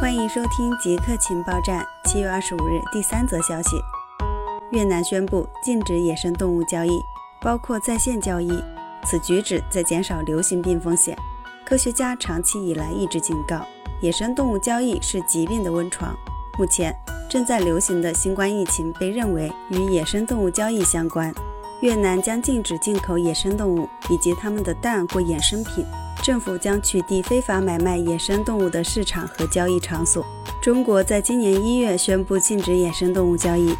欢迎收听极客情报站。七月二十五日，第三则消息：越南宣布禁止野生动物交易，包括在线交易。此举旨在减少流行病风险。科学家长期以来一直警告，野生动物交易是疾病的温床。目前正在流行的新冠疫情被认为与野生动物交易相关。越南将禁止进口野生动物以及它们的蛋或衍生品。政府将取缔非法买卖野生动物的市场和交易场所。中国在今年一月宣布禁止野生动物交易。